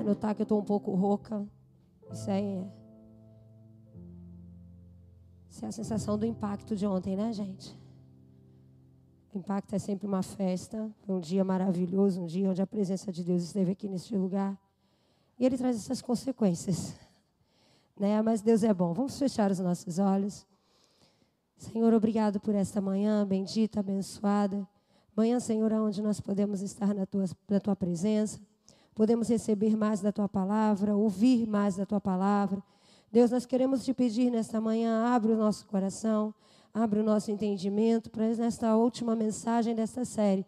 Vai notar que eu estou um pouco rouca. Isso aí é. Isso é a sensação do impacto de ontem, né, gente? O impacto é sempre uma festa, um dia maravilhoso, um dia onde a presença de Deus esteve aqui neste lugar. E ele traz essas consequências. Né? Mas Deus é bom. Vamos fechar os nossos olhos. Senhor, obrigado por esta manhã bendita, abençoada. Manhã, Senhor, onde nós podemos estar na tua, na tua presença, podemos receber mais da tua palavra, ouvir mais da tua palavra. Deus, nós queremos te pedir nesta manhã, abre o nosso coração, abre o nosso entendimento para nesta última mensagem desta série.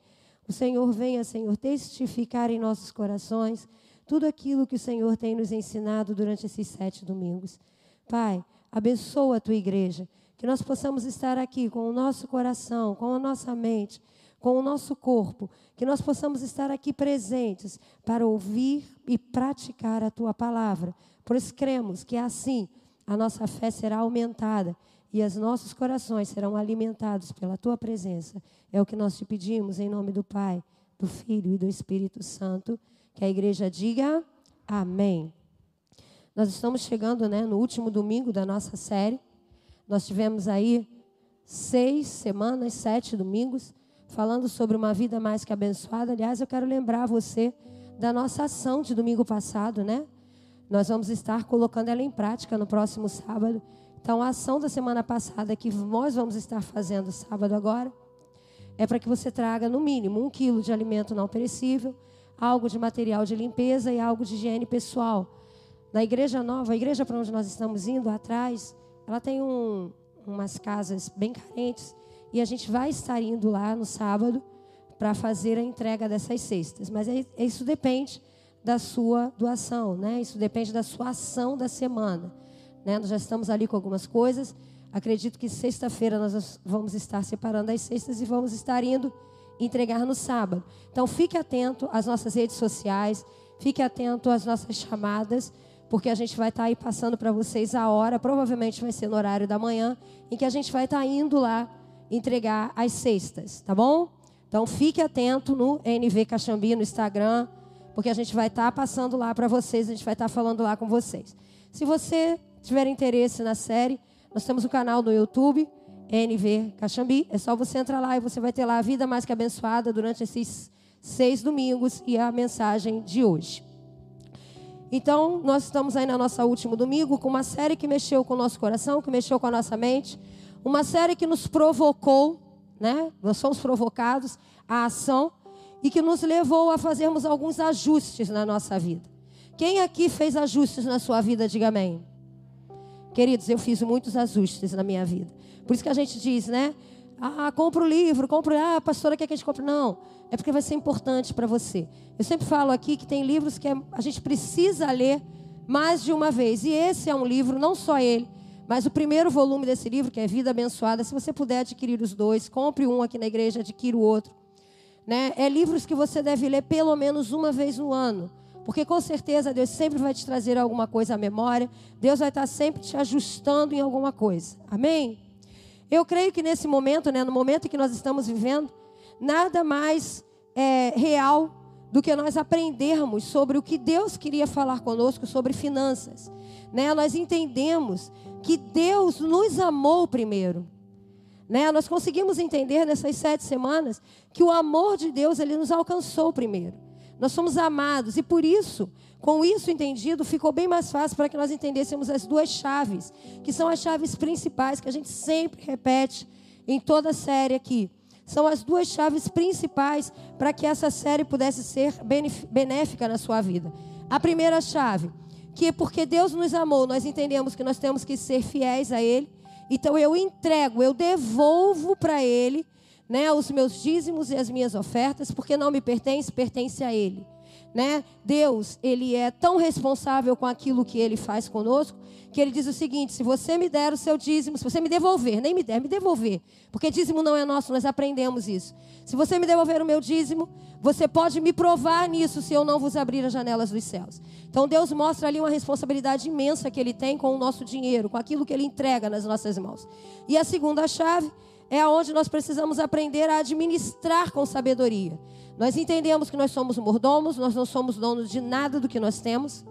O Senhor venha, Senhor, testificar em nossos corações tudo aquilo que o Senhor tem nos ensinado durante esses sete domingos. Pai, abençoa a tua igreja, que nós possamos estar aqui com o nosso coração, com a nossa mente, com o nosso corpo, que nós possamos estar aqui presentes para ouvir e praticar a tua palavra. Pois cremos que assim a nossa fé será aumentada e os nossos corações serão alimentados pela tua presença. É o que nós te pedimos em nome do Pai, do Filho e do Espírito Santo. Que a igreja diga amém. Nós estamos chegando né, no último domingo da nossa série. Nós tivemos aí seis semanas, sete domingos, falando sobre uma vida mais que abençoada. Aliás, eu quero lembrar você da nossa ação de domingo passado, né? Nós vamos estar colocando ela em prática no próximo sábado. Então, a ação da semana passada que nós vamos estar fazendo sábado agora é para que você traga no mínimo um quilo de alimento não perecível algo de material de limpeza e algo de higiene pessoal. Na igreja nova, a igreja para onde nós estamos indo atrás, ela tem um, umas casas bem carentes e a gente vai estar indo lá no sábado para fazer a entrega dessas cestas. Mas é, isso depende da sua doação, né? Isso depende da sua ação da semana. Né? Nós já estamos ali com algumas coisas. Acredito que sexta-feira nós vamos estar separando as cestas e vamos estar indo entregar no sábado. Então fique atento às nossas redes sociais, fique atento às nossas chamadas, porque a gente vai estar aí passando para vocês a hora, provavelmente vai ser no horário da manhã, em que a gente vai estar indo lá entregar as cestas, tá bom? Então fique atento no NV Caxambi no Instagram, porque a gente vai estar passando lá para vocês, a gente vai estar falando lá com vocês. Se você tiver interesse na série, nós temos um canal no YouTube, NV Caxambi. É só você entrar lá e você vai ter lá a vida mais que abençoada durante esses seis domingos e a mensagem de hoje. Então, nós estamos aí no nosso último domingo com uma série que mexeu com o nosso coração, que mexeu com a nossa mente, uma série que nos provocou, né? Nós somos provocados à ação e que nos levou a fazermos alguns ajustes na nossa vida. Quem aqui fez ajustes na sua vida, diga amém. Queridos, eu fiz muitos ajustes na minha vida. Por isso que a gente diz, né? Ah, compra o livro, compra. Ah, pastora quer que a gente compre. Não, é porque vai ser importante para você. Eu sempre falo aqui que tem livros que é, a gente precisa ler mais de uma vez. E esse é um livro, não só ele, mas o primeiro volume desse livro, que é Vida Abençoada. Se você puder adquirir os dois, compre um aqui na igreja, adquira o outro. Né? É livros que você deve ler pelo menos uma vez no ano. Porque com certeza Deus sempre vai te trazer alguma coisa à memória. Deus vai estar sempre te ajustando em alguma coisa. Amém? Eu creio que nesse momento, né, no momento que nós estamos vivendo, nada mais é, real do que nós aprendermos sobre o que Deus queria falar conosco sobre finanças. Né? Nós entendemos que Deus nos amou primeiro. Né? Nós conseguimos entender nessas sete semanas que o amor de Deus ele nos alcançou primeiro. Nós somos amados e por isso com isso entendido, ficou bem mais fácil para que nós entendêssemos as duas chaves, que são as chaves principais que a gente sempre repete em toda a série aqui. São as duas chaves principais para que essa série pudesse ser benéfica na sua vida. A primeira chave, que porque Deus nos amou, nós entendemos que nós temos que ser fiéis a Ele. Então eu entrego, eu devolvo para Ele né, os meus dízimos e as minhas ofertas, porque não me pertence, pertence a Ele né? Deus, ele é tão responsável com aquilo que ele faz conosco, que ele diz o seguinte: se você me der o seu dízimo, se você me devolver, nem me der, me devolver, porque dízimo não é nosso, nós aprendemos isso. Se você me devolver o meu dízimo, você pode me provar nisso se eu não vos abrir as janelas dos céus. Então Deus mostra ali uma responsabilidade imensa que ele tem com o nosso dinheiro, com aquilo que ele entrega nas nossas mãos. E a segunda chave é aonde nós precisamos aprender a administrar com sabedoria. Nós entendemos que nós somos mordomos, nós não somos donos de nada do que nós temos.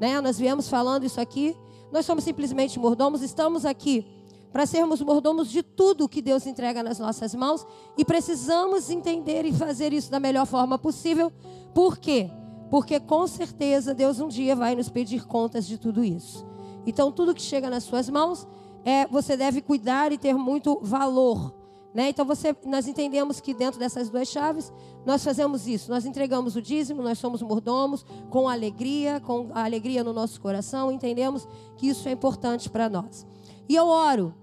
Né? Nós viemos falando isso aqui. Nós somos simplesmente mordomos, estamos aqui para sermos mordomos de tudo que Deus entrega nas nossas mãos e precisamos entender e fazer isso da melhor forma possível. Por quê? Porque com certeza Deus um dia vai nos pedir contas de tudo isso. Então tudo que chega nas suas mãos é você deve cuidar e ter muito valor. Né? Então você, nós entendemos que dentro dessas duas chaves nós fazemos isso. Nós entregamos o dízimo, nós somos mordomos com alegria, com a alegria no nosso coração. Entendemos que isso é importante para nós. E eu oro.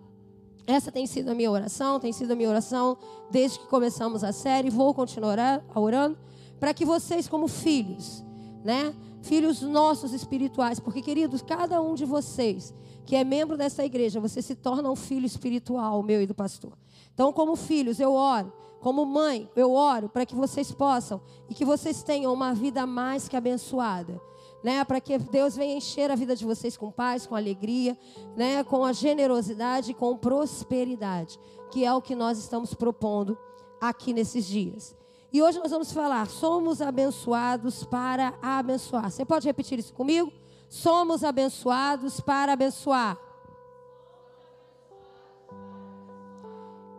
Essa tem sido a minha oração, tem sido a minha oração desde que começamos a série. Vou continuar orando para que vocês, como filhos, né? Filhos nossos espirituais, porque queridos, cada um de vocês que é membro dessa igreja, você se torna um filho espiritual, meu e do pastor. Então, como filhos, eu oro. Como mãe, eu oro para que vocês possam e que vocês tenham uma vida mais que abençoada. Né, para que Deus venha encher a vida de vocês com paz, com alegria, né, com a generosidade, com prosperidade, que é o que nós estamos propondo aqui nesses dias. E hoje nós vamos falar, somos abençoados para abençoar. Você pode repetir isso comigo? Somos abençoados para abençoar.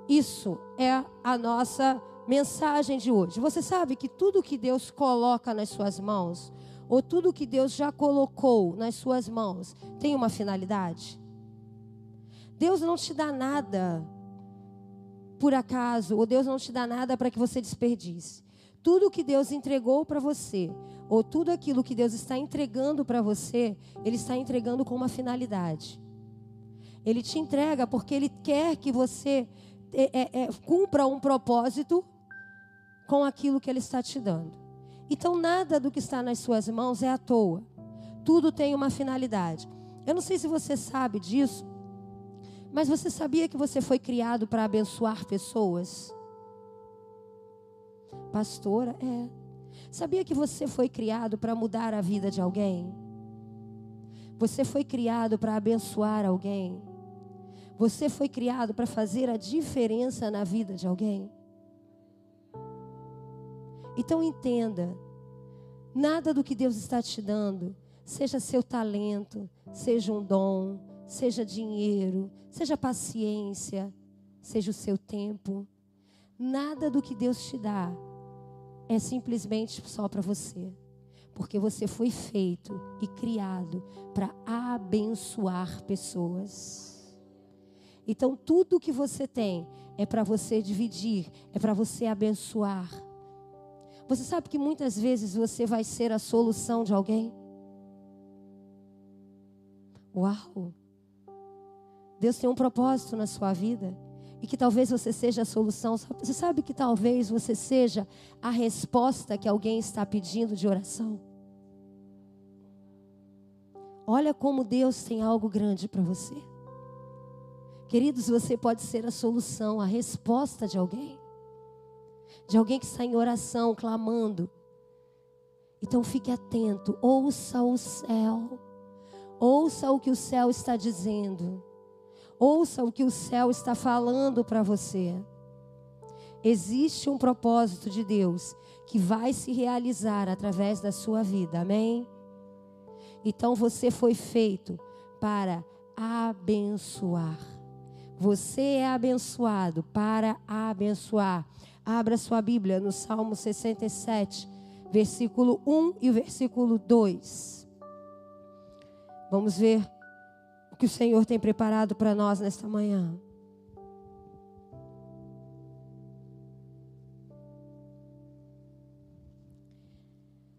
Isso é a nossa mensagem de hoje. Você sabe que tudo que Deus coloca nas suas mãos, ou tudo que Deus já colocou nas suas mãos, tem uma finalidade? Deus não te dá nada por acaso, ou Deus não te dá nada para que você desperdice. Tudo que Deus entregou para você, ou tudo aquilo que Deus está entregando para você, Ele está entregando com uma finalidade. Ele te entrega porque Ele quer que você é, é, é, cumpra um propósito com aquilo que Ele está te dando. Então, nada do que está nas suas mãos é à toa. Tudo tem uma finalidade. Eu não sei se você sabe disso, mas você sabia que você foi criado para abençoar pessoas? Pastora, é. Sabia que você foi criado para mudar a vida de alguém? Você foi criado para abençoar alguém? Você foi criado para fazer a diferença na vida de alguém? Então entenda: nada do que Deus está te dando, seja seu talento, seja um dom, seja dinheiro, seja paciência, seja o seu tempo, nada do que Deus te dá é simplesmente só para você. Porque você foi feito e criado para abençoar pessoas. Então, tudo que você tem é para você dividir, é para você abençoar. Você sabe que muitas vezes você vai ser a solução de alguém? Uau! Deus tem um propósito na sua vida e que talvez você seja a solução. Você sabe que talvez você seja a resposta que alguém está pedindo de oração? Olha como Deus tem algo grande para você. Queridos, você pode ser a solução, a resposta de alguém. De alguém que está em oração, clamando. Então fique atento, ouça o céu. Ouça o que o céu está dizendo. Ouça o que o céu está falando para você. Existe um propósito de Deus que vai se realizar através da sua vida, amém? Então você foi feito para abençoar. Você é abençoado para abençoar. Abra sua Bíblia no Salmo 67, versículo 1 e o versículo 2. Vamos ver que o Senhor tem preparado para nós nesta manhã.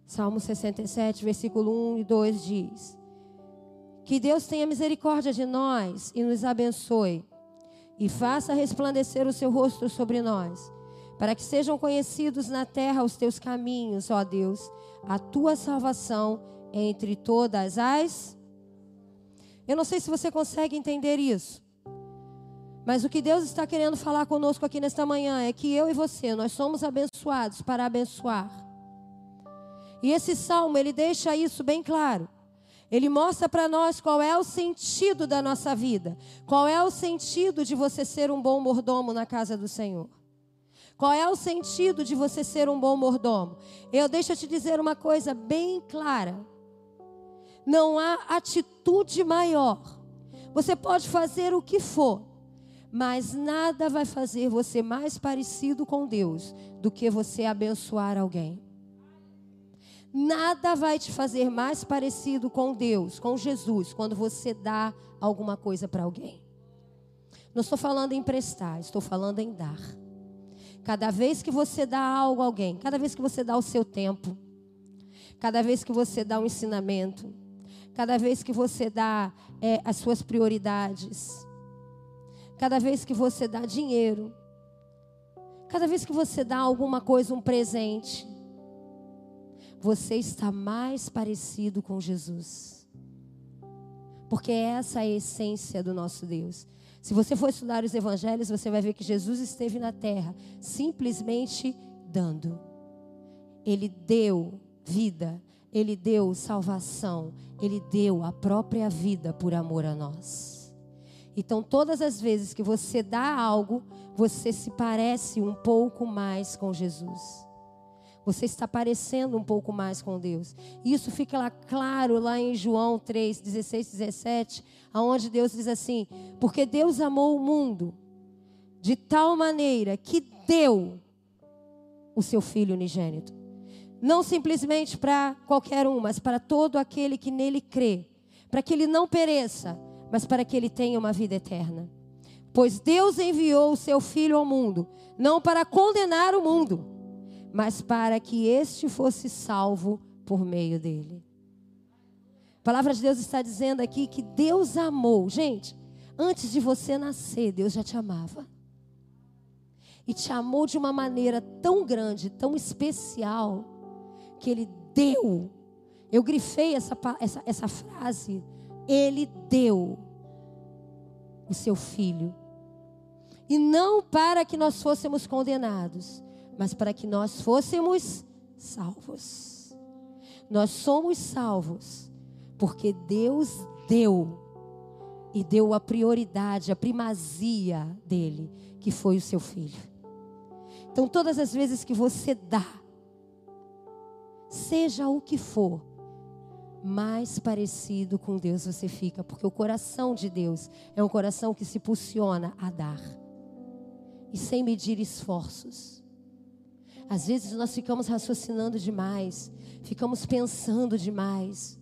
Salmo 67, versículo 1 e 2 diz: Que Deus tenha misericórdia de nós e nos abençoe, e faça resplandecer o seu rosto sobre nós, para que sejam conhecidos na terra os teus caminhos, ó Deus, a tua salvação entre todas as eu não sei se você consegue entender isso. Mas o que Deus está querendo falar conosco aqui nesta manhã é que eu e você, nós somos abençoados para abençoar. E esse salmo, ele deixa isso bem claro. Ele mostra para nós qual é o sentido da nossa vida. Qual é o sentido de você ser um bom mordomo na casa do Senhor. Qual é o sentido de você ser um bom mordomo? Eu deixo te dizer uma coisa bem clara. Não há atitude maior. Você pode fazer o que for, mas nada vai fazer você mais parecido com Deus do que você abençoar alguém. Nada vai te fazer mais parecido com Deus, com Jesus, quando você dá alguma coisa para alguém. Não estou falando em emprestar, estou falando em dar. Cada vez que você dá algo a alguém, cada vez que você dá o seu tempo, cada vez que você dá um ensinamento, cada vez que você dá é, as suas prioridades, cada vez que você dá dinheiro, cada vez que você dá alguma coisa, um presente, você está mais parecido com Jesus. Porque essa é a essência do nosso Deus. Se você for estudar os evangelhos, você vai ver que Jesus esteve na terra simplesmente dando. Ele deu vida, ele deu salvação, ele deu a própria vida por amor a nós. Então, todas as vezes que você dá algo, você se parece um pouco mais com Jesus. Você está parecendo um pouco mais com Deus. Isso fica lá claro lá em João 3, 16, 17, aonde Deus diz assim: Porque Deus amou o mundo de tal maneira que deu o seu filho unigênito. Não simplesmente para qualquer um, mas para todo aquele que nele crê, para que ele não pereça, mas para que ele tenha uma vida eterna. Pois Deus enviou o seu filho ao mundo, não para condenar o mundo, mas para que este fosse salvo por meio dele. A palavra de Deus está dizendo aqui que Deus amou. Gente, antes de você nascer, Deus já te amava. E te amou de uma maneira tão grande, tão especial, que Ele deu. Eu grifei essa, essa, essa frase. Ele deu o seu filho. E não para que nós fôssemos condenados, mas para que nós fôssemos salvos. Nós somos salvos porque Deus deu e deu a prioridade, a primazia dele, que foi o seu filho. Então, todas as vezes que você dá, seja o que for, mais parecido com Deus você fica, porque o coração de Deus é um coração que se impulsiona a dar e sem medir esforços. Às vezes nós ficamos raciocinando demais, ficamos pensando demais.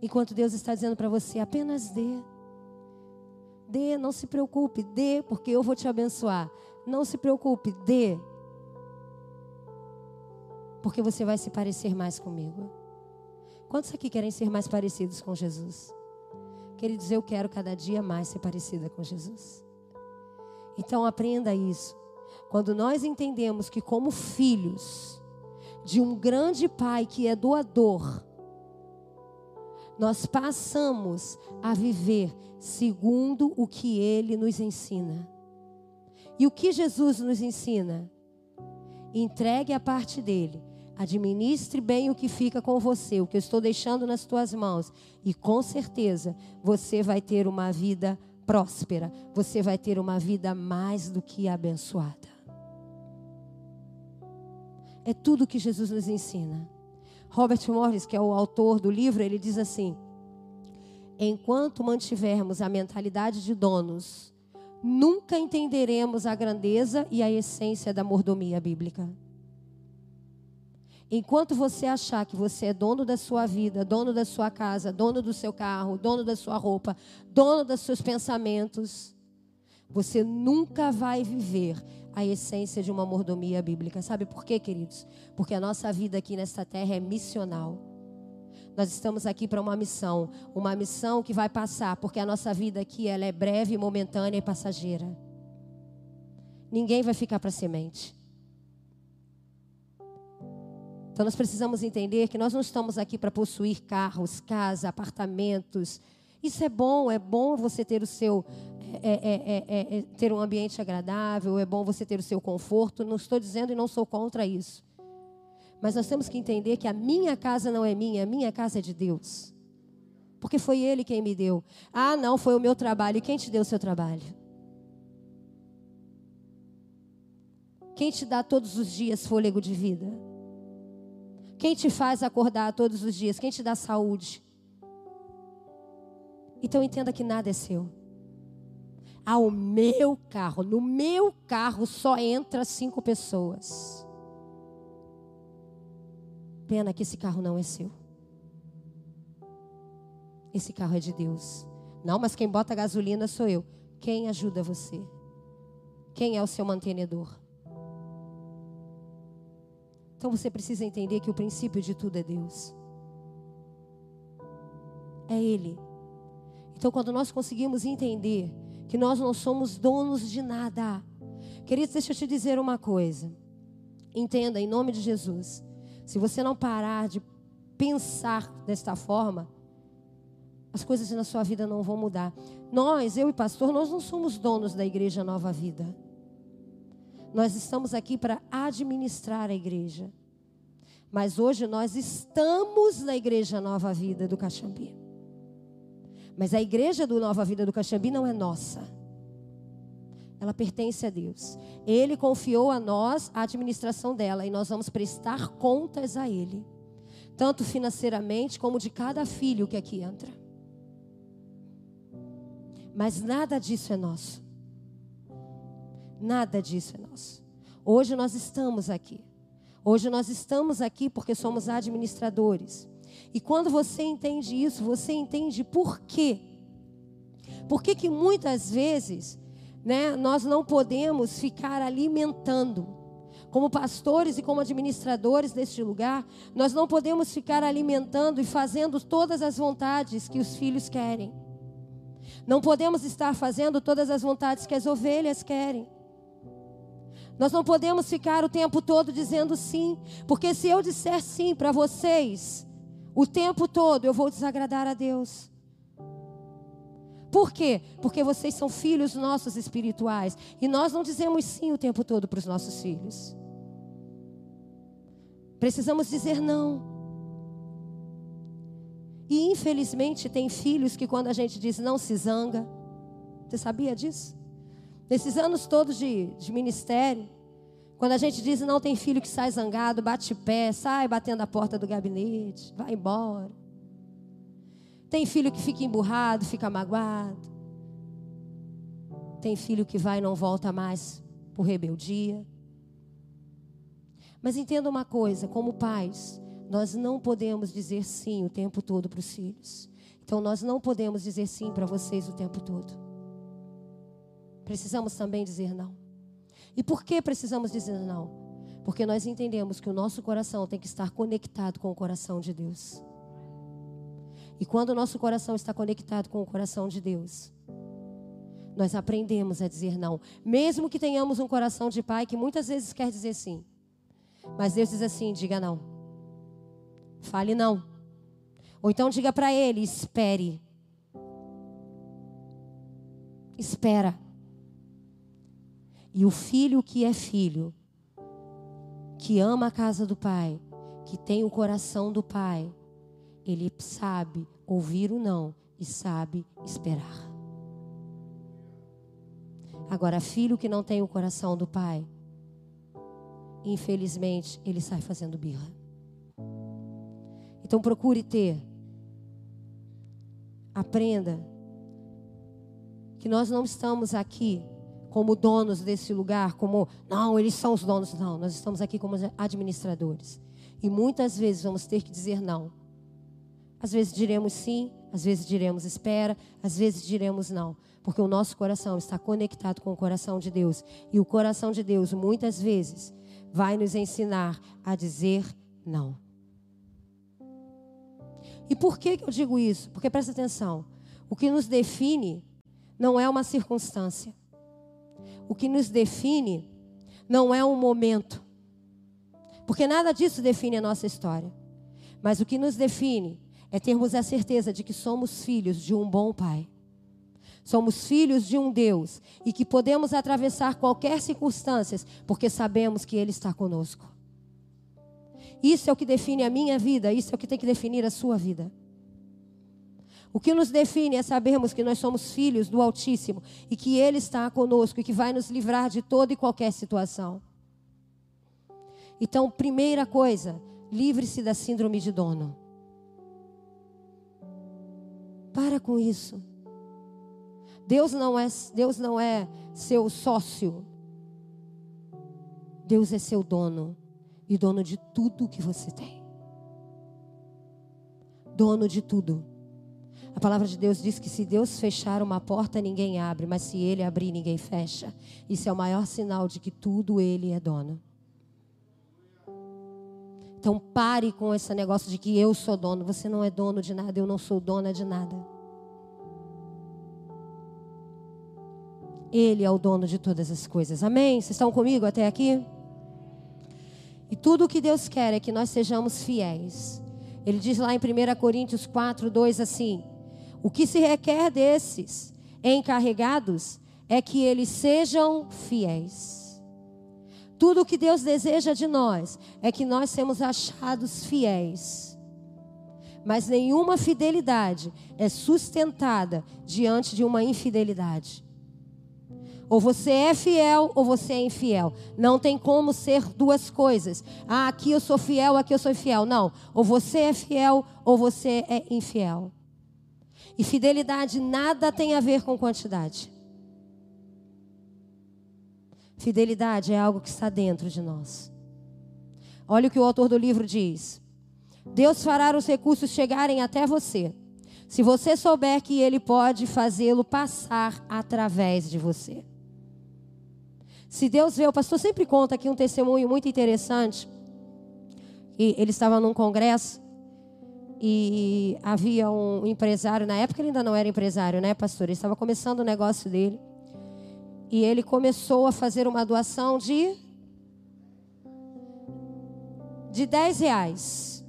Enquanto Deus está dizendo para você, apenas dê. Dê, não se preocupe, dê, porque eu vou te abençoar. Não se preocupe, dê. Porque você vai se parecer mais comigo. Quantos aqui querem ser mais parecidos com Jesus? Queridos, eu quero cada dia mais ser parecida com Jesus. Então aprenda isso. Quando nós entendemos que, como filhos de um grande Pai que é doador, nós passamos a viver segundo o que Ele nos ensina. E o que Jesus nos ensina? Entregue a parte dele. Administre bem o que fica com você, o que eu estou deixando nas tuas mãos. E com certeza você vai ter uma vida próspera. Você vai ter uma vida mais do que abençoada. É tudo que Jesus nos ensina. Robert Morris, que é o autor do livro, ele diz assim: Enquanto mantivermos a mentalidade de donos, nunca entenderemos a grandeza e a essência da mordomia bíblica. Enquanto você achar que você é dono da sua vida, dono da sua casa, dono do seu carro, dono da sua roupa, dono dos seus pensamentos, você nunca vai viver a essência de uma mordomia bíblica. Sabe por quê, queridos? Porque a nossa vida aqui nesta terra é missional. Nós estamos aqui para uma missão, uma missão que vai passar, porque a nossa vida aqui ela é breve, momentânea e passageira. Ninguém vai ficar para semente. Então nós precisamos entender que nós não estamos aqui para possuir carros, casa, apartamentos. Isso é bom, é bom você ter o seu é, é, ter um ambiente agradável, é bom você ter o seu conforto. Não estou dizendo e não sou contra isso. Mas nós temos que entender que a minha casa não é minha, a minha casa é de Deus. Porque foi Ele quem me deu. Ah, não, foi o meu trabalho. E quem te deu o seu trabalho? Quem te dá todos os dias fôlego de vida? Quem te faz acordar todos os dias? Quem te dá saúde? Então entenda que nada é seu. Ao meu carro, no meu carro só entra cinco pessoas. Pena que esse carro não é seu. Esse carro é de Deus. Não, mas quem bota gasolina sou eu. Quem ajuda você? Quem é o seu mantenedor? Então você precisa entender que o princípio de tudo é Deus. É Ele. Então, quando nós conseguimos entender que nós não somos donos de nada, queridos, deixa eu te dizer uma coisa. Entenda, em nome de Jesus. Se você não parar de pensar desta forma, as coisas na sua vida não vão mudar. Nós, eu e pastor, nós não somos donos da igreja Nova Vida. Nós estamos aqui para administrar a igreja. Mas hoje nós estamos na igreja Nova Vida do Caxambi. Mas a igreja do Nova Vida do Caxambi não é nossa. Ela pertence a Deus. Ele confiou a nós a administração dela e nós vamos prestar contas a Ele, tanto financeiramente como de cada filho que aqui entra. Mas nada disso é nosso. Nada disso é nosso. Hoje nós estamos aqui. Hoje nós estamos aqui porque somos administradores. E quando você entende isso, você entende por quê. Por que, que muitas vezes né, nós não podemos ficar alimentando. Como pastores e como administradores deste lugar, nós não podemos ficar alimentando e fazendo todas as vontades que os filhos querem. Não podemos estar fazendo todas as vontades que as ovelhas querem. Nós não podemos ficar o tempo todo dizendo sim, porque se eu disser sim para vocês, o tempo todo eu vou desagradar a Deus. Por quê? Porque vocês são filhos nossos espirituais. E nós não dizemos sim o tempo todo para os nossos filhos. Precisamos dizer não. E infelizmente tem filhos que quando a gente diz não se zanga. Você sabia disso? Nesses anos todos de, de ministério, quando a gente diz não tem filho que sai zangado, bate pé, sai batendo a porta do gabinete, vai embora. Tem filho que fica emburrado, fica magoado. Tem filho que vai e não volta mais por rebeldia. Mas entenda uma coisa: como pais, nós não podemos dizer sim o tempo todo para os filhos. Então, nós não podemos dizer sim para vocês o tempo todo. Precisamos também dizer não. E por que precisamos dizer não? Porque nós entendemos que o nosso coração tem que estar conectado com o coração de Deus. E quando o nosso coração está conectado com o coração de Deus, nós aprendemos a dizer não. Mesmo que tenhamos um coração de pai que muitas vezes quer dizer sim. Mas Deus diz assim: diga não. Fale não. Ou então diga para ele: espere. Espera. E o filho que é filho, que ama a casa do pai, que tem o coração do pai, ele sabe ouvir o não e sabe esperar. Agora, filho que não tem o coração do pai, infelizmente, ele sai fazendo birra. Então, procure ter. Aprenda que nós não estamos aqui como donos desse lugar, como, não, eles são os donos. Não, nós estamos aqui como administradores. E muitas vezes vamos ter que dizer não. Às vezes diremos sim, às vezes diremos espera, às vezes diremos não. Porque o nosso coração está conectado com o coração de Deus. E o coração de Deus, muitas vezes, vai nos ensinar a dizer não. E por que eu digo isso? Porque presta atenção: o que nos define não é uma circunstância. O que nos define não é um momento. Porque nada disso define a nossa história. Mas o que nos define é termos a certeza de que somos filhos de um bom Pai. Somos filhos de um Deus e que podemos atravessar qualquer circunstância porque sabemos que Ele está conosco. Isso é o que define a minha vida, isso é o que tem que definir a sua vida. O que nos define é sabermos que nós somos filhos do Altíssimo e que Ele está conosco e que vai nos livrar de toda e qualquer situação. Então, primeira coisa, livre-se da síndrome de dono. Para com isso. Deus não é, Deus não é seu sócio. Deus é seu dono e dono de tudo que você tem. Dono de tudo. A palavra de Deus diz que se Deus fechar uma porta, ninguém abre, mas se ele abrir, ninguém fecha. Isso é o maior sinal de que tudo ele é dono. Então pare com esse negócio de que eu sou dono. Você não é dono de nada, eu não sou dona de nada. Ele é o dono de todas as coisas. Amém? Vocês estão comigo até aqui? E tudo o que Deus quer é que nós sejamos fiéis. Ele diz lá em 1 Coríntios 4, 2 assim: O que se requer desses encarregados é que eles sejam fiéis. Tudo o que Deus deseja de nós é que nós sejamos achados fiéis. Mas nenhuma fidelidade é sustentada diante de uma infidelidade. Ou você é fiel ou você é infiel. Não tem como ser duas coisas. Ah, aqui eu sou fiel, aqui eu sou infiel. Não. Ou você é fiel ou você é infiel. E fidelidade nada tem a ver com quantidade. Fidelidade é algo que está dentro de nós. Olha o que o autor do livro diz: Deus fará os recursos chegarem até você, se você souber que Ele pode fazê-lo passar através de você. Se Deus vê, o pastor sempre conta aqui um testemunho muito interessante. E ele estava num congresso e havia um empresário, na época ele ainda não era empresário, né, pastor? Ele estava começando o negócio dele. E ele começou a fazer uma doação de de 10 reais.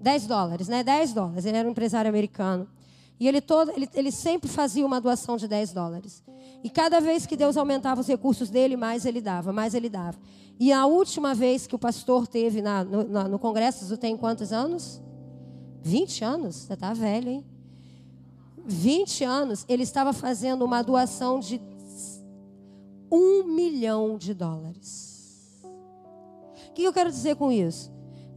10 dólares, né? 10 dólares. Ele era um empresário americano. E ele, todo, ele, ele sempre fazia uma doação de 10 dólares. E cada vez que Deus aumentava os recursos dele, mais ele dava, mais ele dava. E a última vez que o pastor teve na, no, na, no congresso, você tem quantos anos? 20 anos? Você está velho, hein? 20 anos, ele estava fazendo uma doação de um milhão de dólares. O que eu quero dizer com isso?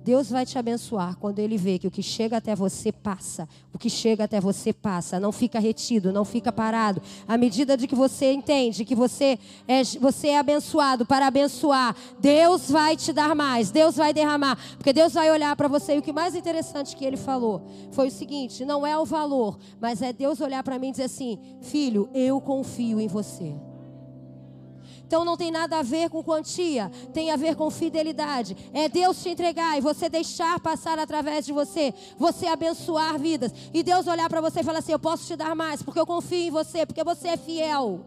Deus vai te abençoar quando Ele vê que o que chega até você passa. O que chega até você passa. Não fica retido, não fica parado. À medida de que você entende que você é, você é abençoado para abençoar, Deus vai te dar mais. Deus vai derramar. Porque Deus vai olhar para você. E o que mais interessante que Ele falou foi o seguinte: não é o valor, mas é Deus olhar para mim e dizer assim: Filho, eu confio em você. Então não tem nada a ver com quantia, tem a ver com fidelidade. É Deus te entregar e você deixar passar através de você, você abençoar vidas. E Deus olhar para você e falar assim: Eu posso te dar mais, porque eu confio em você, porque você é fiel.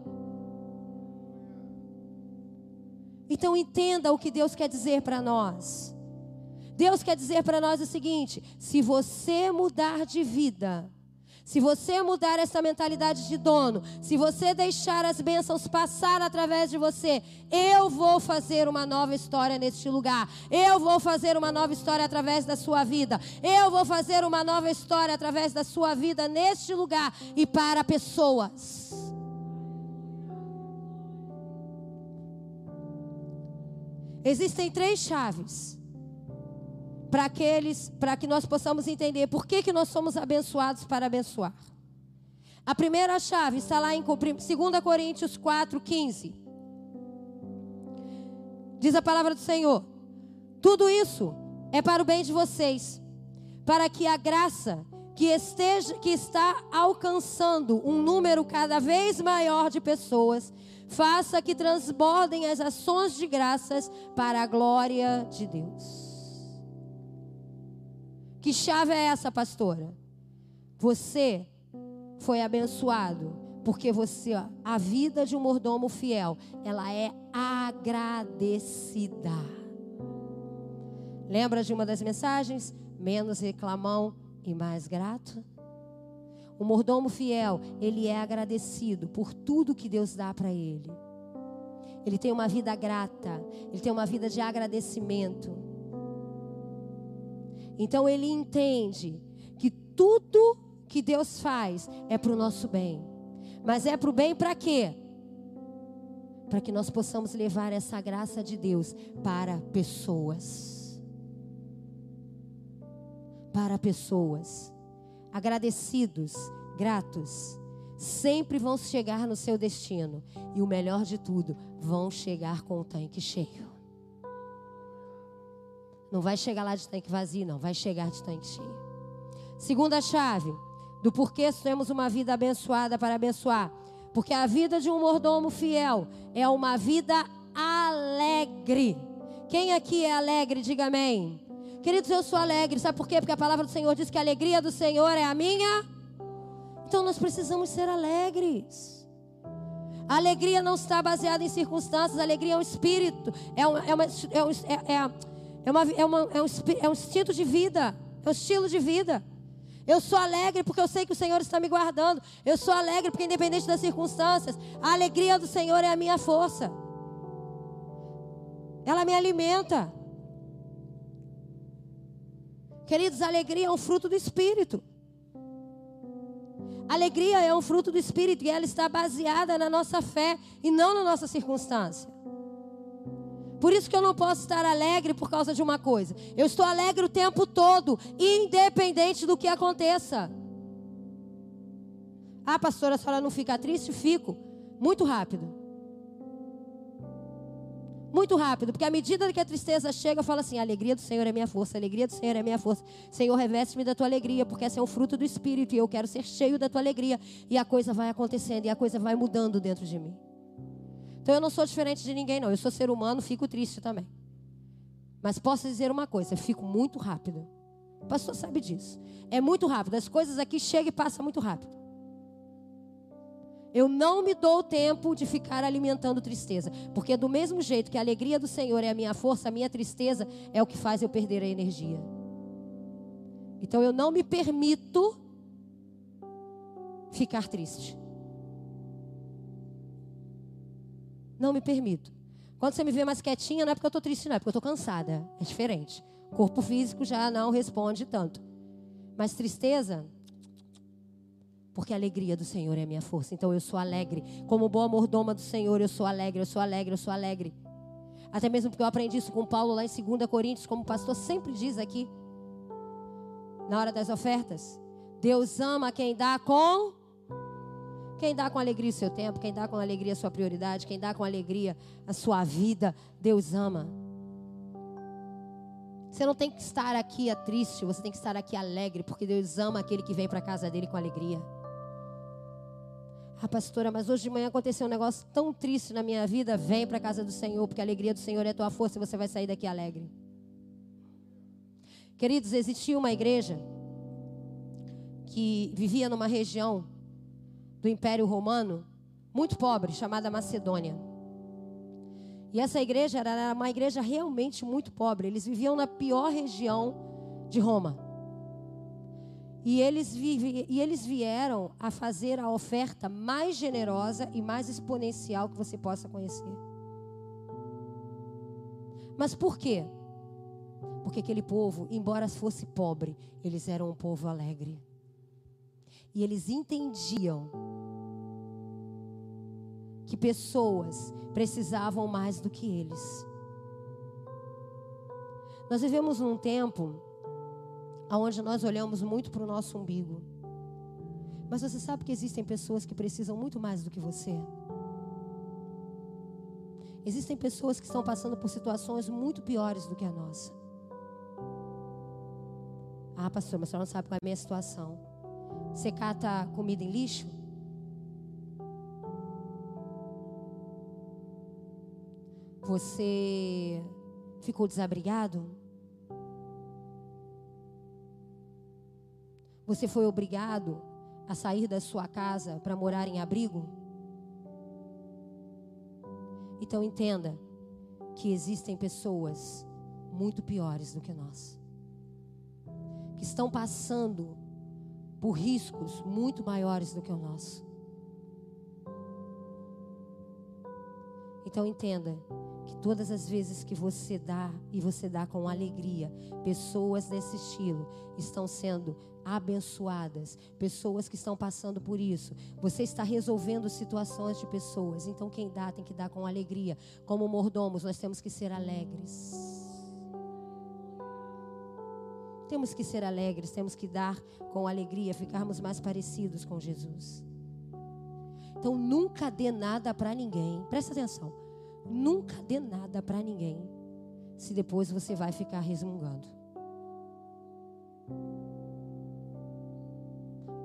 Então entenda o que Deus quer dizer para nós. Deus quer dizer para nós o seguinte: se você mudar de vida, se você mudar essa mentalidade de dono, se você deixar as bênçãos passar através de você, eu vou fazer uma nova história neste lugar. Eu vou fazer uma nova história através da sua vida. Eu vou fazer uma nova história através da sua vida neste lugar e para pessoas. Existem três chaves para aqueles, para que nós possamos entender por que, que nós somos abençoados para abençoar. A primeira chave está lá em 2 Coríntios 4, 15. Diz a palavra do Senhor: Tudo isso é para o bem de vocês, para que a graça que esteja que está alcançando um número cada vez maior de pessoas, faça que transbordem as ações de graças para a glória de Deus. Que chave é essa, pastora? Você foi abençoado porque você, ó, a vida de um mordomo fiel, ela é agradecida. Lembra de uma das mensagens? Menos reclamão e mais grato. O mordomo fiel, ele é agradecido por tudo que Deus dá para ele. Ele tem uma vida grata, ele tem uma vida de agradecimento. Então ele entende que tudo que Deus faz é para o nosso bem. Mas é para o bem para quê? para que nós possamos levar essa graça de Deus para pessoas. Para pessoas. Agradecidos, gratos, sempre vão chegar no seu destino. E o melhor de tudo, vão chegar com o tanque cheio. Não vai chegar lá de tanque vazio, não. Vai chegar de tanque cheio. Segunda chave do porquê temos uma vida abençoada para abençoar. Porque a vida de um mordomo fiel é uma vida alegre. Quem aqui é alegre, diga amém. Queridos, eu sou alegre. Sabe por quê? Porque a palavra do Senhor diz que a alegria do Senhor é a minha. Então nós precisamos ser alegres. A alegria não está baseada em circunstâncias, a alegria é um espírito, é, uma, é, uma, é, um, é, é, é, uma, é, uma, é, um, é um instinto de vida, é um estilo de vida. Eu sou alegre porque eu sei que o Senhor está me guardando. Eu sou alegre porque, independente das circunstâncias, a alegria do Senhor é a minha força. Ela me alimenta. Queridos, alegria é um fruto do Espírito. alegria é um fruto do Espírito e ela está baseada na nossa fé e não na nossa circunstância. Por isso que eu não posso estar alegre por causa de uma coisa. Eu estou alegre o tempo todo, independente do que aconteça. Ah, pastora, a senhora não fica triste? Fico. Muito rápido. Muito rápido, porque à medida que a tristeza chega, eu falo assim: a alegria do Senhor é minha força, a alegria do Senhor é minha força. Senhor, reveste-me da tua alegria, porque essa é um fruto do Espírito e eu quero ser cheio da tua alegria. E a coisa vai acontecendo e a coisa vai mudando dentro de mim. Então eu não sou diferente de ninguém, não. Eu sou ser humano, fico triste também. Mas posso dizer uma coisa, fico muito rápido. O pastor sabe disso. É muito rápido. As coisas aqui chegam e passam muito rápido. Eu não me dou tempo de ficar alimentando tristeza. Porque do mesmo jeito que a alegria do Senhor é a minha força, a minha tristeza é o que faz eu perder a energia. Então eu não me permito ficar triste. Não me permito. Quando você me vê mais quietinha, não é porque eu estou triste, não, é porque eu estou cansada. É diferente. Corpo físico já não responde tanto. Mas tristeza, porque a alegria do Senhor é a minha força. Então eu sou alegre. Como boa mordoma do Senhor, eu sou alegre, eu sou alegre, eu sou alegre. Até mesmo porque eu aprendi isso com Paulo lá em 2 Coríntios, como o pastor sempre diz aqui, na hora das ofertas. Deus ama quem dá com quem dá com alegria o seu tempo, quem dá com alegria a sua prioridade, quem dá com alegria a sua vida, Deus ama. Você não tem que estar aqui triste, você tem que estar aqui alegre, porque Deus ama aquele que vem para a casa dele com alegria. Ah, pastora, mas hoje de manhã aconteceu um negócio tão triste na minha vida. Vem para a casa do Senhor, porque a alegria do Senhor é tua força e você vai sair daqui alegre. Queridos, existia uma igreja que vivia numa região do Império Romano, muito pobre, chamada Macedônia. E essa igreja era uma igreja realmente muito pobre. Eles viviam na pior região de Roma. E eles, vive, e eles vieram a fazer a oferta mais generosa e mais exponencial que você possa conhecer. Mas por quê? Porque aquele povo, embora fosse pobre, eles eram um povo alegre. E eles entendiam que pessoas precisavam mais do que eles. Nós vivemos num tempo onde nós olhamos muito para o nosso umbigo. Mas você sabe que existem pessoas que precisam muito mais do que você. Existem pessoas que estão passando por situações muito piores do que a nossa. Ah, pastor, mas senhora não sabe qual é a minha situação. Você cata comida em lixo? Você ficou desabrigado? Você foi obrigado a sair da sua casa para morar em abrigo? Então entenda que existem pessoas muito piores do que nós, que estão passando por riscos muito maiores do que o nosso. Então entenda que todas as vezes que você dá e você dá com alegria, pessoas desse estilo estão sendo abençoadas, pessoas que estão passando por isso. Você está resolvendo situações de pessoas. Então quem dá tem que dar com alegria. Como mordomos, nós temos que ser alegres. Temos que ser alegres, temos que dar com alegria, ficarmos mais parecidos com Jesus. Então nunca dê nada para ninguém. Presta atenção. Nunca dê nada para ninguém. Se depois você vai ficar resmungando.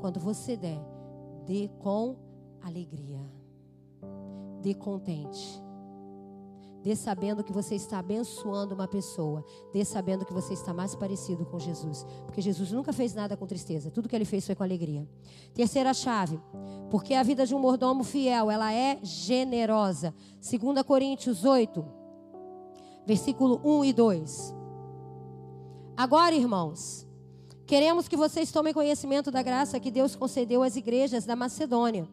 Quando você der, dê com alegria. Dê contente. Dê sabendo que você está abençoando uma pessoa. Dê sabendo que você está mais parecido com Jesus. Porque Jesus nunca fez nada com tristeza. Tudo que ele fez foi com alegria. Terceira chave. Porque a vida de um mordomo fiel, ela é generosa. 2 Coríntios 8, versículo 1 e 2. Agora, irmãos, queremos que vocês tomem conhecimento da graça que Deus concedeu às igrejas da Macedônia.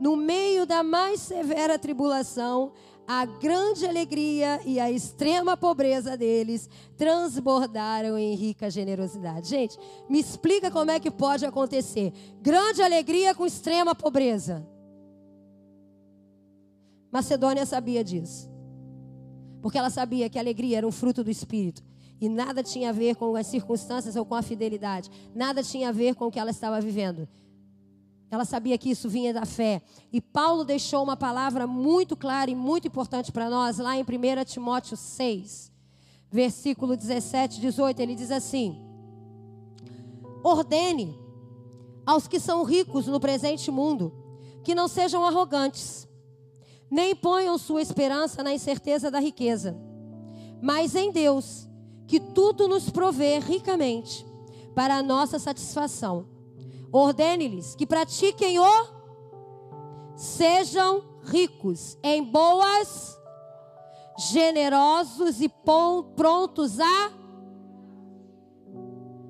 No meio da mais severa tribulação, a grande alegria e a extrema pobreza deles transbordaram em rica generosidade. Gente, me explica como é que pode acontecer grande alegria com extrema pobreza. Macedônia sabia disso. Porque ela sabia que a alegria era um fruto do espírito. E nada tinha a ver com as circunstâncias ou com a fidelidade. Nada tinha a ver com o que ela estava vivendo. Ela sabia que isso vinha da fé. E Paulo deixou uma palavra muito clara e muito importante para nós, lá em 1 Timóteo 6, versículo 17 e 18. Ele diz assim: Ordene aos que são ricos no presente mundo que não sejam arrogantes, nem ponham sua esperança na incerteza da riqueza, mas em Deus, que tudo nos provê ricamente para a nossa satisfação Ordene-lhes que pratiquem o sejam ricos em boas, generosos e prontos a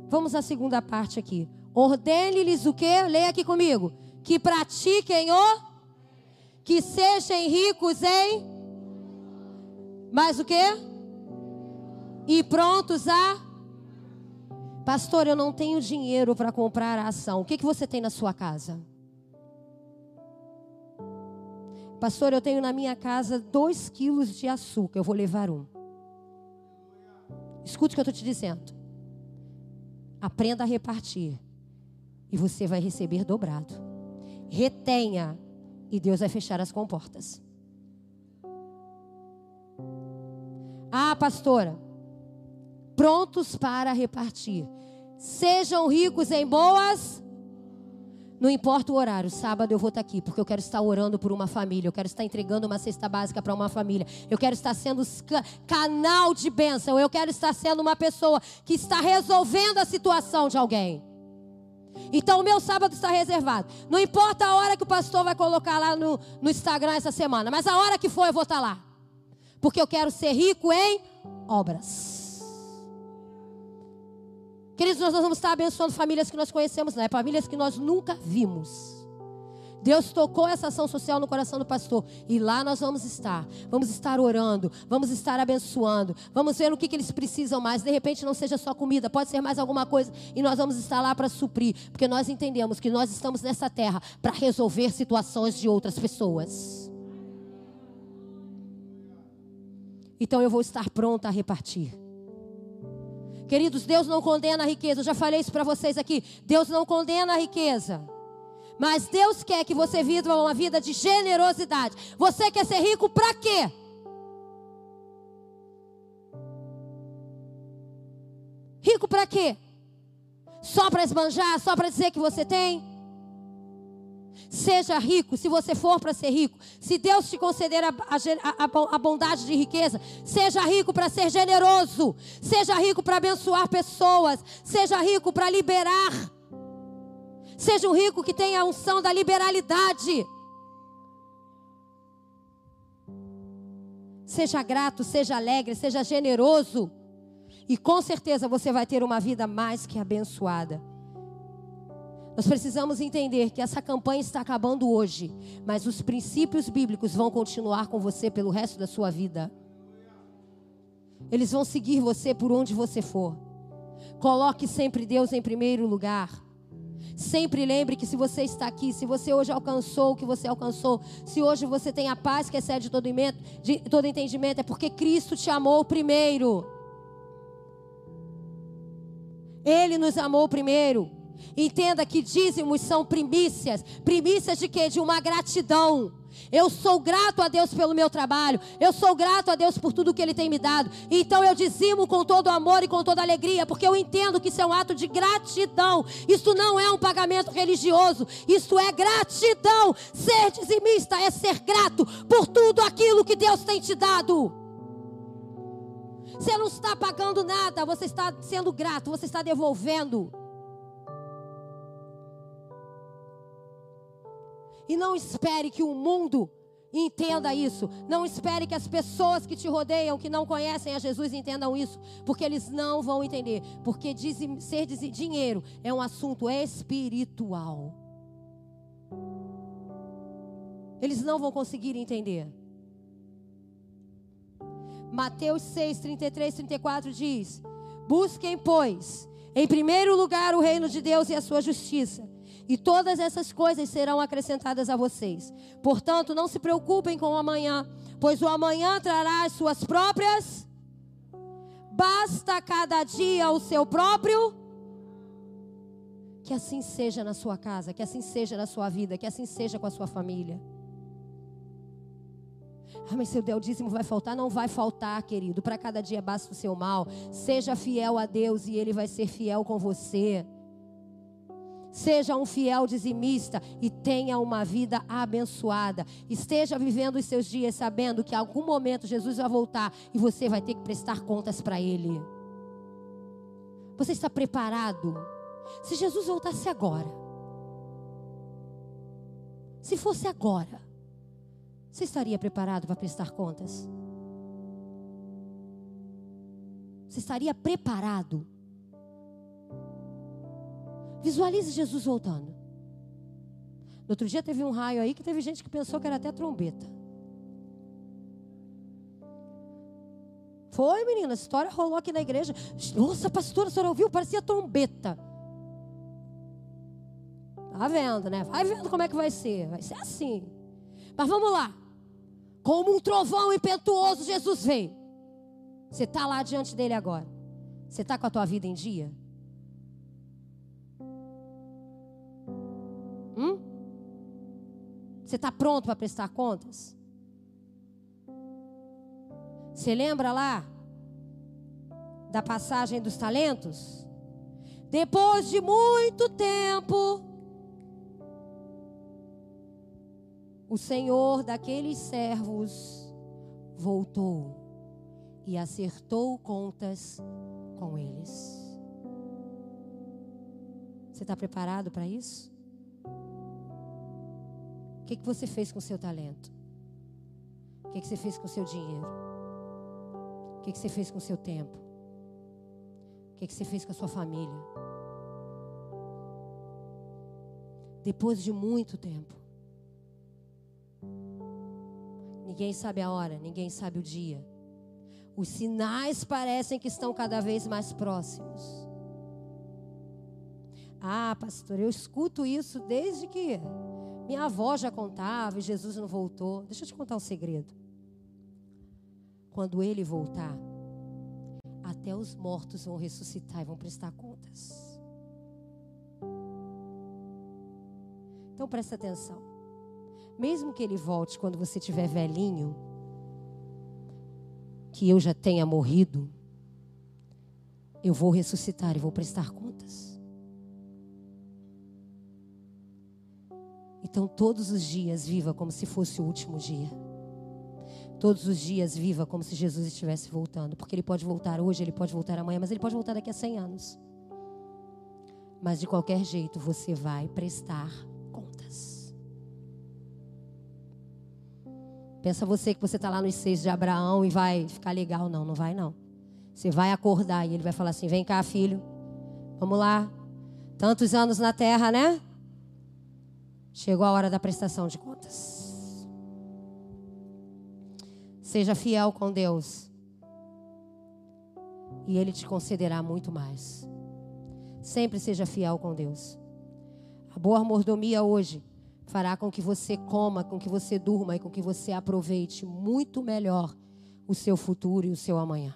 Vamos à segunda parte aqui. Ordene-lhes o que? Leia aqui comigo. Que pratiquem o que sejam ricos em mais o que? E prontos a Pastor, eu não tenho dinheiro para comprar a ação. O que, que você tem na sua casa? Pastor, eu tenho na minha casa dois quilos de açúcar. Eu vou levar um. Escute o que eu estou te dizendo. Aprenda a repartir. E você vai receber dobrado. Retenha. E Deus vai fechar as comportas. Ah, pastora. Prontos para repartir. Sejam ricos em boas. Não importa o horário, sábado eu vou estar aqui, porque eu quero estar orando por uma família, eu quero estar entregando uma cesta básica para uma família, eu quero estar sendo canal de bênção, eu quero estar sendo uma pessoa que está resolvendo a situação de alguém. Então o meu sábado está reservado. Não importa a hora que o pastor vai colocar lá no, no Instagram essa semana, mas a hora que for eu vou estar lá. Porque eu quero ser rico em obras. Queridos, nós vamos estar abençoando famílias que nós conhecemos, né? Famílias que nós nunca vimos. Deus tocou essa ação social no coração do pastor. E lá nós vamos estar. Vamos estar orando. Vamos estar abençoando. Vamos ver o que, que eles precisam mais. De repente não seja só comida, pode ser mais alguma coisa. E nós vamos estar lá para suprir. Porque nós entendemos que nós estamos nessa terra para resolver situações de outras pessoas. Então eu vou estar pronta a repartir. Queridos, Deus não condena a riqueza. Eu já falei isso para vocês aqui. Deus não condena a riqueza. Mas Deus quer que você viva uma vida de generosidade. Você quer ser rico para quê? Rico para quê? Só para esbanjar, só para dizer que você tem? Seja rico, se você for para ser rico. Se Deus te conceder a, a, a bondade de riqueza, seja rico para ser generoso. Seja rico para abençoar pessoas. Seja rico para liberar. Seja um rico que tenha a unção da liberalidade. Seja grato, seja alegre, seja generoso. E com certeza você vai ter uma vida mais que abençoada. Nós precisamos entender que essa campanha está acabando hoje, mas os princípios bíblicos vão continuar com você pelo resto da sua vida. Eles vão seguir você por onde você for. Coloque sempre Deus em primeiro lugar. Sempre lembre que se você está aqui, se você hoje alcançou o que você alcançou, se hoje você tem a paz que excede todo, de, todo entendimento, é porque Cristo te amou primeiro. Ele nos amou primeiro. Entenda que dízimos são primícias. Primícias de quê? De uma gratidão. Eu sou grato a Deus pelo meu trabalho. Eu sou grato a Deus por tudo que Ele tem me dado. Então eu dizimo com todo amor e com toda alegria, porque eu entendo que isso é um ato de gratidão. Isso não é um pagamento religioso. Isso é gratidão. Ser dizimista é ser grato por tudo aquilo que Deus tem te dado. Você não está pagando nada, você está sendo grato, você está devolvendo. E não espere que o mundo entenda isso. Não espere que as pessoas que te rodeiam, que não conhecem a Jesus, entendam isso. Porque eles não vão entender. Porque ser dinheiro é um assunto espiritual. Eles não vão conseguir entender. Mateus 6, 33, 34 diz: Busquem, pois, em primeiro lugar o reino de Deus e a sua justiça e todas essas coisas serão acrescentadas a vocês. Portanto, não se preocupem com o amanhã, pois o amanhã trará as suas próprias. Basta cada dia o seu próprio. Que assim seja na sua casa, que assim seja na sua vida, que assim seja com a sua família. Ah, mas seu o dízimo vai faltar? Não vai faltar, querido. Para cada dia basta o seu mal. Seja fiel a Deus e Ele vai ser fiel com você. Seja um fiel dizimista e tenha uma vida abençoada. Esteja vivendo os seus dias sabendo que em algum momento Jesus vai voltar e você vai ter que prestar contas para Ele. Você está preparado? Se Jesus voltasse agora, se fosse agora, você estaria preparado para prestar contas? Você estaria preparado? Visualize Jesus voltando. No outro dia teve um raio aí que teve gente que pensou que era até trombeta. Foi, menina, essa história rolou aqui na igreja. Nossa, pastora, a senhora ouviu? Parecia trombeta. Tá vendo, né? Vai vendo como é que vai ser. Vai ser assim. Mas vamos lá. Como um trovão impetuoso, Jesus veio. Você está lá diante dele agora. Você está com a tua vida em dia? Hum? Você está pronto para prestar contas? Você lembra lá da passagem dos talentos? Depois de muito tempo, o Senhor daqueles servos voltou e acertou contas com eles. Você está preparado para isso? Que, que você fez com o seu talento? O que, que você fez com o seu dinheiro? O que, que você fez com o seu tempo? O que, que você fez com a sua família? Depois de muito tempo. Ninguém sabe a hora, ninguém sabe o dia. Os sinais parecem que estão cada vez mais próximos. Ah, pastor, eu escuto isso desde que minha avó já contava e Jesus não voltou. Deixa eu te contar um segredo. Quando ele voltar, até os mortos vão ressuscitar e vão prestar contas. Então presta atenção. Mesmo que ele volte quando você estiver velhinho, que eu já tenha morrido, eu vou ressuscitar e vou prestar contas. Então, todos os dias, viva como se fosse o último dia. Todos os dias, viva como se Jesus estivesse voltando. Porque Ele pode voltar hoje, Ele pode voltar amanhã, mas Ele pode voltar daqui a 100 anos. Mas de qualquer jeito, você vai prestar contas. Pensa você que você está lá nos seis de Abraão e vai ficar legal. Não, não vai não. Você vai acordar e ele vai falar assim: vem cá, filho. Vamos lá. Tantos anos na terra, né? Chegou a hora da prestação de contas. Seja fiel com Deus. e Ele te concederá muito mais. Sempre seja fiel com Deus. A boa mordomia hoje fará com que você coma, com que você durma e com que você aproveite muito melhor o seu futuro e o seu amanhã.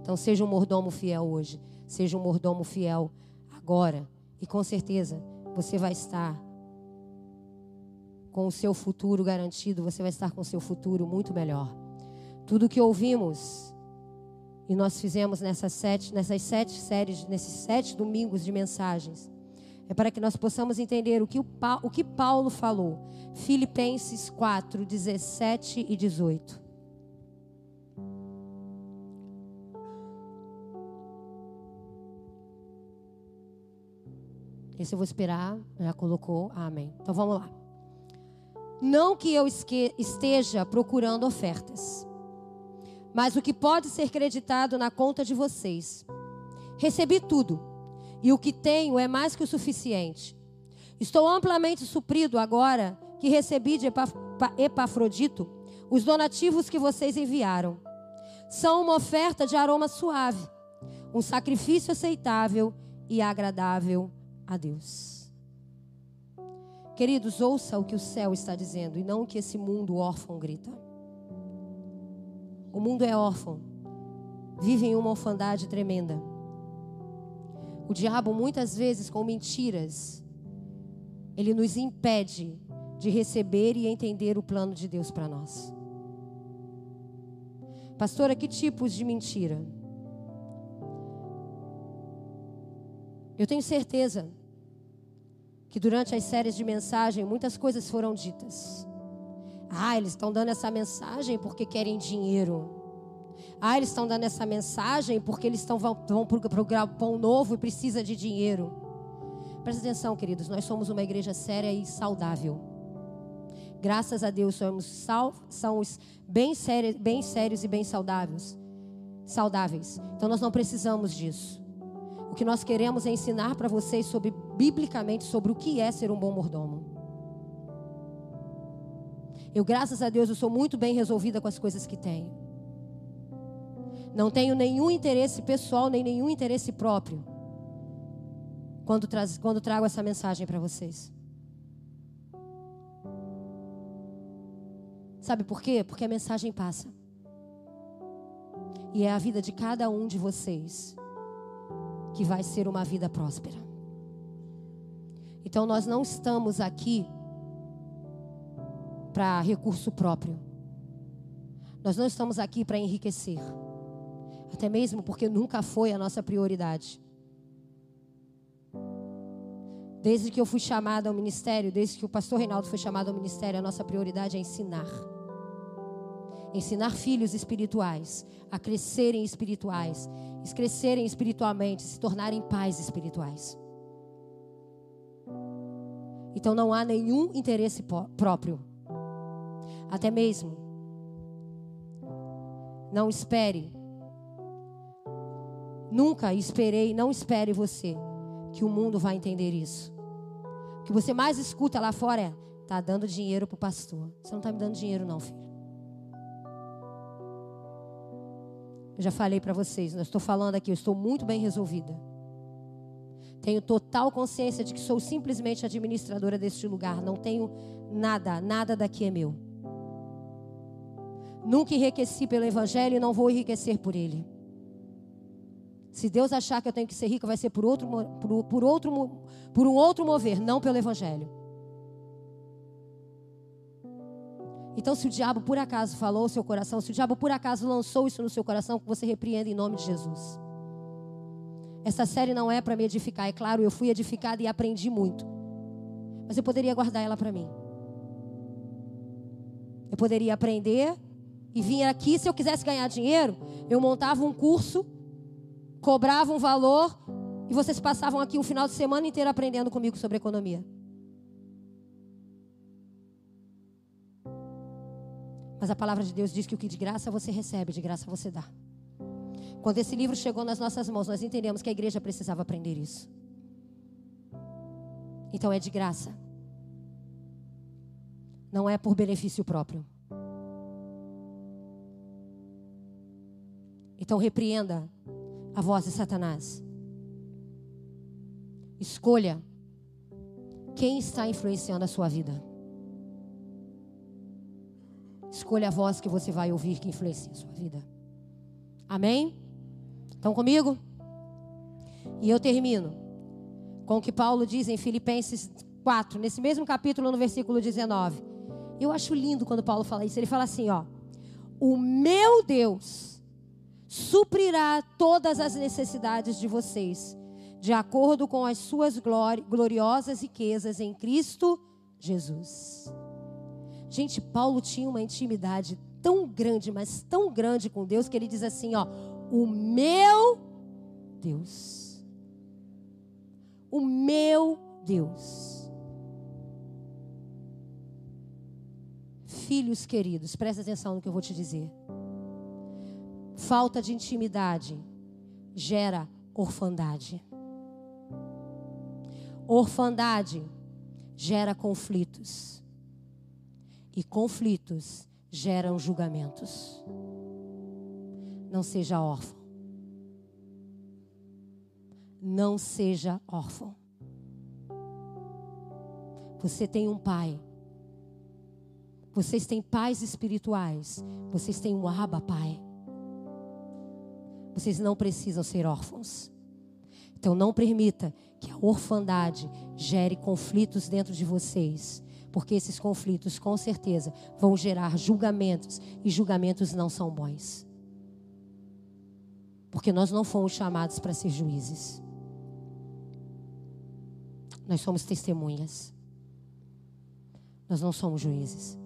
Então, seja um mordomo fiel hoje, seja um mordomo fiel agora, e com certeza você vai estar com o seu futuro garantido, você vai estar com o seu futuro muito melhor. Tudo que ouvimos e nós fizemos nessas sete, nessas sete séries, nesses sete domingos de mensagens, é para que nós possamos entender o que, o, o que Paulo falou. Filipenses 4, 17 e 18. Esse eu vou esperar, já colocou, amém. Então vamos lá. Não que eu esteja procurando ofertas, mas o que pode ser creditado na conta de vocês. Recebi tudo, e o que tenho é mais que o suficiente. Estou amplamente suprido agora que recebi de Epafrodito os donativos que vocês enviaram. São uma oferta de aroma suave, um sacrifício aceitável e agradável a Deus. Queridos, ouça o que o céu está dizendo e não o que esse mundo órfão grita. O mundo é órfão, vive em uma orfandade tremenda. O diabo, muitas vezes, com mentiras, ele nos impede de receber e entender o plano de Deus para nós. Pastora, que tipos de mentira? Eu tenho certeza que durante as séries de mensagem muitas coisas foram ditas. Ah, eles estão dando essa mensagem porque querem dinheiro. Ah, eles estão dando essa mensagem porque eles estão, vão, vão para o galpão novo e precisa de dinheiro. Presta atenção, queridos, nós somos uma igreja séria e saudável. Graças a Deus somos, sal, somos bem, sérios, bem sérios e bem saudáveis. saudáveis. Então nós não precisamos disso. O que nós queremos é ensinar para vocês sobre biblicamente sobre o que é ser um bom mordomo. Eu, graças a Deus, eu sou muito bem resolvida com as coisas que tenho. Não tenho nenhum interesse pessoal, nem nenhum interesse próprio. Quando, quando trago essa mensagem para vocês. Sabe por quê? Porque a mensagem passa. E é a vida de cada um de vocês que vai ser uma vida próspera. Então nós não estamos aqui para recurso próprio. Nós não estamos aqui para enriquecer. Até mesmo porque nunca foi a nossa prioridade. Desde que eu fui chamada ao ministério, desde que o pastor Reinaldo foi chamado ao ministério, a nossa prioridade é ensinar. Ensinar filhos espirituais a crescerem espirituais, crescerem espiritualmente, se tornarem pais espirituais. Então não há nenhum interesse próprio. Até mesmo, não espere. Nunca esperei, não espere você que o mundo vai entender isso. O que você mais escuta lá fora é: tá dando dinheiro para o pastor. Você não está me dando dinheiro, não, filho. Eu já falei para vocês, não estou falando aqui, eu estou muito bem resolvida. Tenho total consciência de que sou simplesmente administradora deste lugar. Não tenho nada, nada daqui é meu. Nunca enriqueci pelo Evangelho e não vou enriquecer por ele. Se Deus achar que eu tenho que ser rica, vai ser por outro, por, por outro, por um outro mover, não pelo Evangelho. Então, se o diabo por acaso falou o seu coração, se o diabo por acaso lançou isso no seu coração, você repreenda em nome de Jesus. Essa série não é para me edificar, é claro, eu fui edificada e aprendi muito. Mas eu poderia guardar ela para mim. Eu poderia aprender e vir aqui, se eu quisesse ganhar dinheiro, eu montava um curso, cobrava um valor e vocês passavam aqui um final de semana inteiro aprendendo comigo sobre economia. Mas a palavra de Deus diz que o que de graça você recebe, de graça você dá. Quando esse livro chegou nas nossas mãos, nós entendemos que a igreja precisava aprender isso. Então é de graça. Não é por benefício próprio. Então repreenda a voz de Satanás. Escolha quem está influenciando a sua vida. Escolha a voz que você vai ouvir que influencia a sua vida. Amém? Estão comigo? E eu termino com o que Paulo diz em Filipenses 4, nesse mesmo capítulo, no versículo 19. Eu acho lindo quando Paulo fala isso. Ele fala assim, ó: "O meu Deus suprirá todas as necessidades de vocês, de acordo com as suas gloriosas riquezas em Cristo Jesus." Gente, Paulo tinha uma intimidade tão grande, mas tão grande com Deus que ele diz assim, ó: "O meu Deus. O meu Deus." Filhos queridos, presta atenção no que eu vou te dizer. Falta de intimidade gera orfandade. Orfandade gera conflitos. E conflitos geram julgamentos. Não seja órfão. Não seja órfão. Você tem um pai vocês têm pais espirituais. Vocês têm um Abba, Pai. Vocês não precisam ser órfãos. Então não permita que a orfandade gere conflitos dentro de vocês, porque esses conflitos com certeza vão gerar julgamentos e julgamentos não são bons. Porque nós não fomos chamados para ser juízes. Nós somos testemunhas. Nós não somos juízes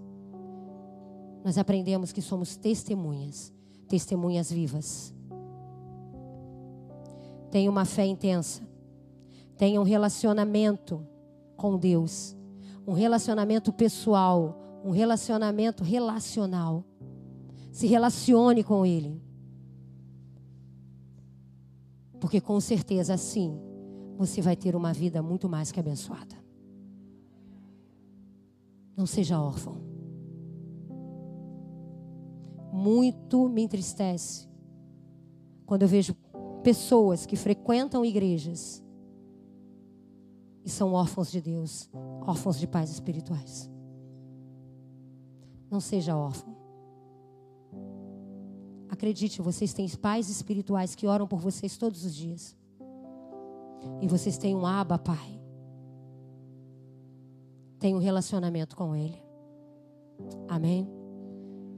nós aprendemos que somos testemunhas, testemunhas vivas. Tenha uma fé intensa. Tenha um relacionamento com Deus, um relacionamento pessoal, um relacionamento relacional. Se relacione com Ele. Porque com certeza assim você vai ter uma vida muito mais que abençoada. Não seja órfão muito me entristece quando eu vejo pessoas que frequentam igrejas e são órfãos de Deus, órfãos de pais espirituais. Não seja órfão. Acredite, vocês têm pais espirituais que oram por vocês todos os dias. E vocês têm um aba, pai. Tem um relacionamento com ele. Amém?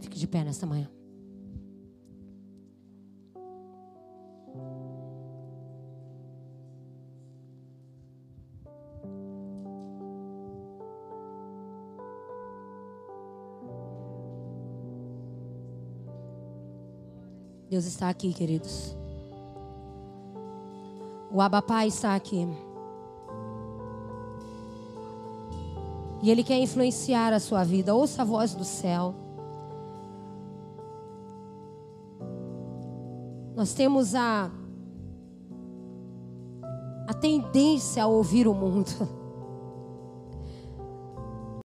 Fique de pé nesta manhã. Deus está aqui, queridos. O Abapai está aqui. E Ele quer influenciar a sua vida. Ouça a voz do céu. Nós temos a, a tendência a ouvir o mundo.